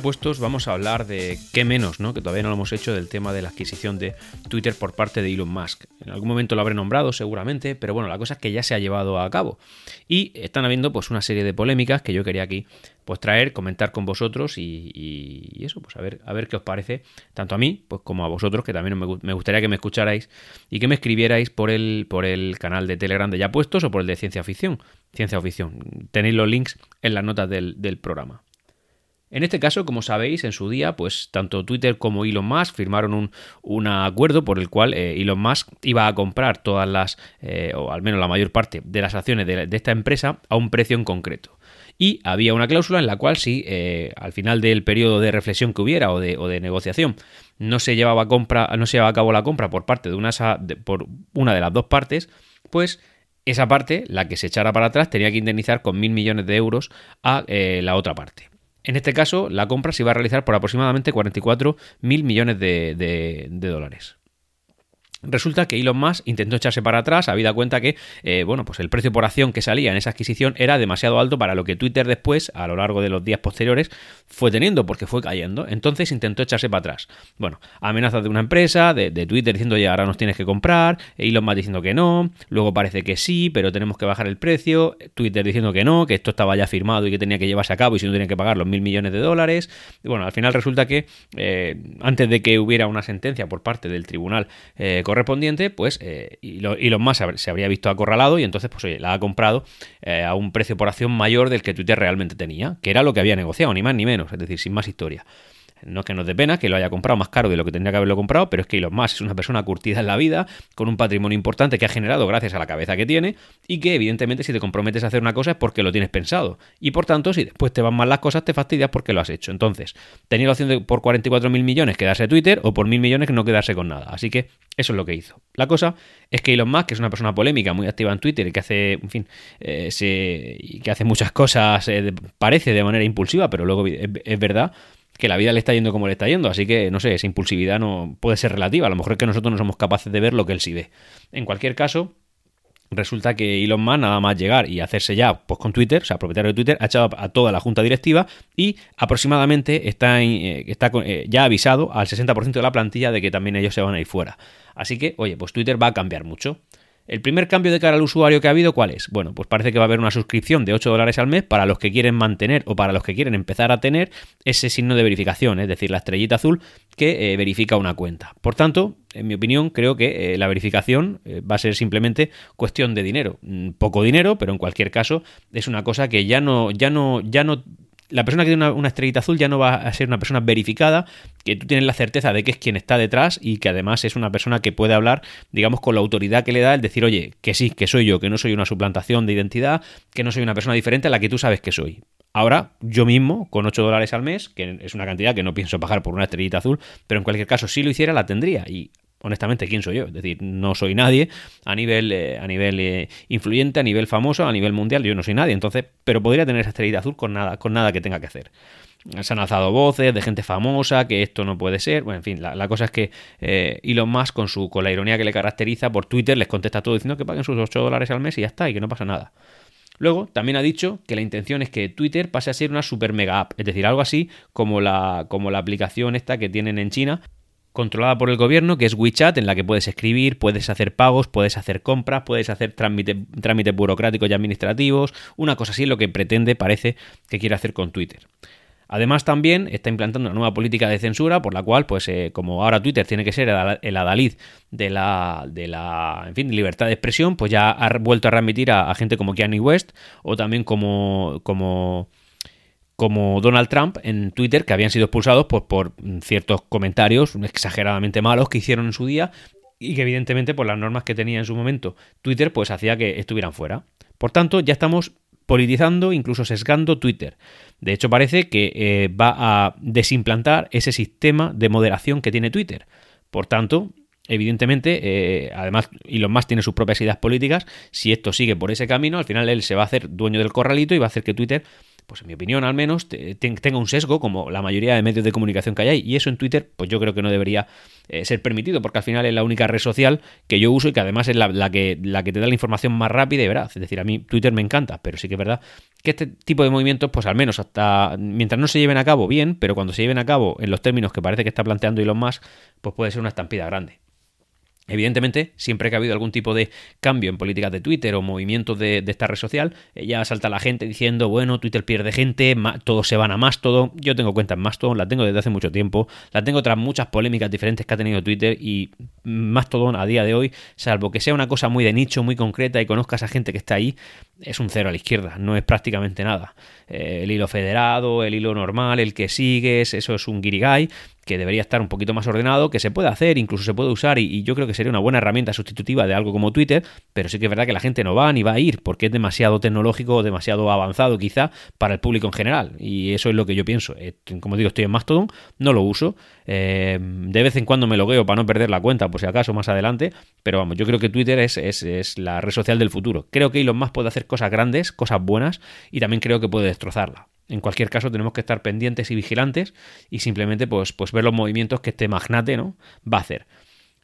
Puestos, vamos a hablar de qué menos, ¿no? Que todavía no lo hemos hecho del tema de la adquisición de Twitter por parte de Elon Musk. En algún momento lo habré nombrado, seguramente, pero bueno, la cosa es que ya se ha llevado a cabo. Y están habiendo pues una serie de polémicas que yo quería aquí pues traer, comentar con vosotros y, eso, pues a ver, a ver qué os parece, tanto a mí, pues como a vosotros, que también me, gustaría que me escucharais y que me escribierais por el, por el canal de Telegram de Ya Puestos o por el de Ciencia Ficción. Ciencia Ficción. Tenéis los links en las notas del programa. En este caso, como sabéis, en su día, pues tanto Twitter como Elon Musk firmaron un, acuerdo por el cual eh, Elon Musk iba a comprar todas las, eh, o al menos la mayor parte de las acciones de, esta empresa a un precio en concreto. Y había una cláusula en la cual si eh, al final del periodo de reflexión que hubiera o de, negociación no se llevaba compra, no se llevaba a cabo la compra por parte de una, por una de las dos partes, pues esa parte, la que se echara para atrás, tenía que indemnizar con mil millones de euros a la otra parte. En este caso, la compra se iba a realizar por aproximadamente 44 mil millones de, dólares. Resulta que Elon Musk intentó echarse para atrás, habida cuenta que eh, bueno, pues el precio por acción que salía en esa adquisición era demasiado alto para lo que Twitter después, a lo largo de los días posteriores, fue teniendo, porque fue cayendo. Entonces intentó echarse para atrás. Bueno, amenazas de una empresa, de, Twitter diciendo, oye, ahora nos tienes que comprar, Elon Musk diciendo que no, luego parece que sí, pero tenemos que bajar el precio, Twitter diciendo que no, que esto estaba ya firmado y que tenía que llevarse a cabo y si no tenía que pagar los mil millones de dólares. Y bueno, al final resulta que eh, antes de que hubiera una sentencia por parte del tribunal eh, correspondiente, pues eh, Elon Musk se habría visto acorralado y entonces, pues oye, la ha comprado eh, a un precio por acción mayor del que Twitter realmente tenía, que era lo que había negociado, ni más ni menos, es decir, sin más historia. No es que nos dé pena que lo haya comprado más caro de lo que tendría que haberlo comprado, pero es que Elon Musk es una persona curtida en la vida, con un patrimonio importante que ha generado gracias a la cabeza que tiene, y que evidentemente si te comprometes a hacer una cosa es porque lo tienes pensado. Y por tanto, si después te van mal las cosas, te fastidias porque lo has hecho. Entonces, tenía la opción de por 44 mil millones quedarse Twitter o por mil millones no quedarse con nada. Así que eso es lo que hizo. La cosa es que Elon Musk, que es una persona polémica, muy activa en Twitter y que hace, en fin, eh, que hace muchas cosas, eh, parece de manera impulsiva, pero luego es verdad, que la vida le está yendo como le está yendo, así que no sé, esa impulsividad no puede ser relativa, a lo mejor es que nosotros no somos capaces de ver lo que él sí ve. En cualquier caso, resulta que Elon Musk nada más llegar y hacerse ya pues con Twitter, o sea, propietario de Twitter, ha echado a toda la junta directiva y aproximadamente está, eh, está eh, ya avisado al 60% de la plantilla de que también ellos se van a ir fuera. Así que, oye, pues Twitter va a cambiar mucho. El primer cambio de cara al usuario que ha habido, ¿cuál es? Bueno, pues parece que va a haber una suscripción de 8 dólares al mes para los que quieren mantener o para los que quieren empezar a tener ese signo de verificación, es decir, la estrellita azul que eh, verifica una cuenta. Por tanto, en mi opinión, creo que eh, la verificación eh, va a ser simplemente cuestión de dinero. Mm, poco dinero, pero en cualquier caso es una cosa que ya no, ya no, ya no la persona que tiene una, estrellita azul ya no va a ser una persona verificada, que tú tienes la certeza de que es quien está detrás y que además es una persona que puede hablar, digamos, con la autoridad que le da el decir, oye, que sí, que soy yo, que no soy una suplantación de identidad, que no soy una persona diferente a la que tú sabes que soy. Ahora, yo mismo, con 8 dólares al mes, que es una cantidad que no pienso pagar por una estrellita azul, pero en cualquier caso, si lo hiciera, la tendría. Y honestamente, ¿quién soy yo? Es decir, no soy nadie a nivel, eh, a nivel eh, influyente, a nivel famoso, a nivel mundial, yo no soy nadie, entonces, pero podría tener esa estrellita azul con nada, con nada que tenga que hacer. Se han alzado voces de gente famosa, que esto no puede ser. Bueno, en fin, la, cosa es que eh, Elon Musk, con, su, con la ironía que le caracteriza por Twitter, les contesta todo diciendo que paguen sus 8 dólares al mes y ya está, y que no pasa nada. Luego, también ha dicho que la intención es que Twitter pase a ser una super mega app, es decir, algo así como la, como la aplicación esta que tienen en China, controlada por el gobierno, que es WeChat, en la que puedes escribir, puedes hacer pagos, puedes hacer compras, puedes hacer trámites burocráticos y administrativos, una cosa así lo que pretende, parece, que quiere hacer con Twitter. Además también está implantando una nueva política de censura por la cual, pues eh, como ahora Twitter tiene que ser el adalid de la, de la en fin, libertad de expresión, pues ya ha vuelto a readmitir a, gente como Kanye West o también como, como como Donald Trump en Twitter, que habían sido expulsados pues, por ciertos comentarios exageradamente malos que hicieron en su día y que evidentemente por las normas que tenía en su momento Twitter pues hacía que estuvieran fuera. Por tanto, ya estamos politizando, incluso sesgando Twitter. De hecho, parece que eh, va a desimplantar ese sistema de moderación que tiene Twitter. Por tanto, evidentemente, eh, además Elon Musk tiene sus propias ideas políticas. Si esto sigue por ese camino, al final él se va a hacer dueño del corralito y va a hacer que Twitter pues en mi opinión al menos, tenga un sesgo como la mayoría de medios de comunicación que hay. Y eso en Twitter, pues yo creo que no debería eh, ser permitido, porque al final es la única red social que yo uso y que además es la, que, la que te da la información más rápida y veraz. Es decir, a mí Twitter me encanta, pero sí que es verdad que este tipo de movimientos, pues al menos hasta mientras no se lleven a cabo, bien, pero cuando se lleven a cabo en los términos que parece que está planteando Elon Musk, pues puede ser una estampida grande. Evidentemente, siempre que ha habido algún tipo de cambio en políticas de Twitter o movimientos de, esta red social, ya salta la gente diciendo, bueno, Twitter pierde gente, todos se van a Mastodon. Yo tengo cuenta en Mastodon, la tengo desde hace mucho tiempo, la tengo tras muchas polémicas diferentes que ha tenido Twitter y Mastodon a día de hoy, salvo que sea una cosa muy de nicho, muy concreta y conozcas a gente que está ahí, es un cero a la izquierda, no es prácticamente nada. Eh, el hilo federado, el hilo normal, el que sigues, eso es un guirigay que debería estar un poquito más ordenado, que se puede hacer, incluso se puede usar y, yo creo que sería una buena herramienta sustitutiva de algo como Twitter, pero sí que es verdad que la gente no va ni va a ir porque es demasiado tecnológico, demasiado avanzado quizá para el público en general y eso es lo que yo pienso. Eh, como digo, estoy en Mastodon, no lo uso, eh, de vez en cuando me logueo para no perder la cuenta por si acaso más adelante, pero vamos, yo creo que Twitter es, es la red social del futuro. Creo que Elon Musk puede hacer cosas grandes, cosas buenas y también creo que puede destrozarla. En cualquier caso, tenemos que estar pendientes y vigilantes y simplemente pues, pues ver los movimientos que este magnate ¿no? va a hacer.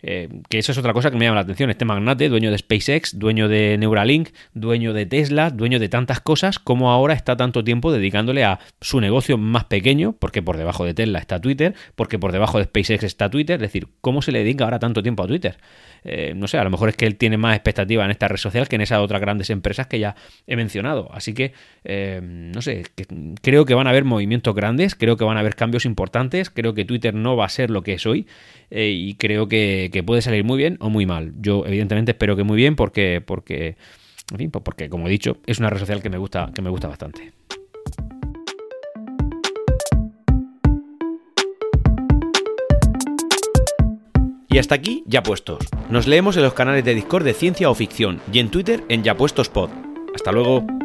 Eh, que eso es otra cosa que me llama la atención. Este magnate, dueño de SpaceX, dueño de Neuralink, dueño de Tesla, dueño de tantas cosas, como ahora está tanto tiempo dedicándole a su negocio más pequeño, porque por debajo de Tesla está Twitter, porque por debajo de SpaceX está Twitter. Es decir, ¿cómo se le dedica ahora tanto tiempo a Twitter? Eh, no sé, a lo mejor es que él tiene más expectativa en esta red social que en esas otras grandes empresas que ya he mencionado. Así que, eh, no sé, creo que van a haber movimientos grandes, creo que van a haber cambios importantes, creo que Twitter no va a ser lo que es hoy y creo que, puede salir muy bien o muy mal. Yo, evidentemente, espero que muy bien porque, porque, en fin, pues porque, como he dicho, es una red social que me gusta, que me gusta bastante. Y hasta aquí, ya puestos. Nos leemos en los canales de Discord de Ciencia o Ficción y en Twitter en Ya Puestos Pod. Hasta luego.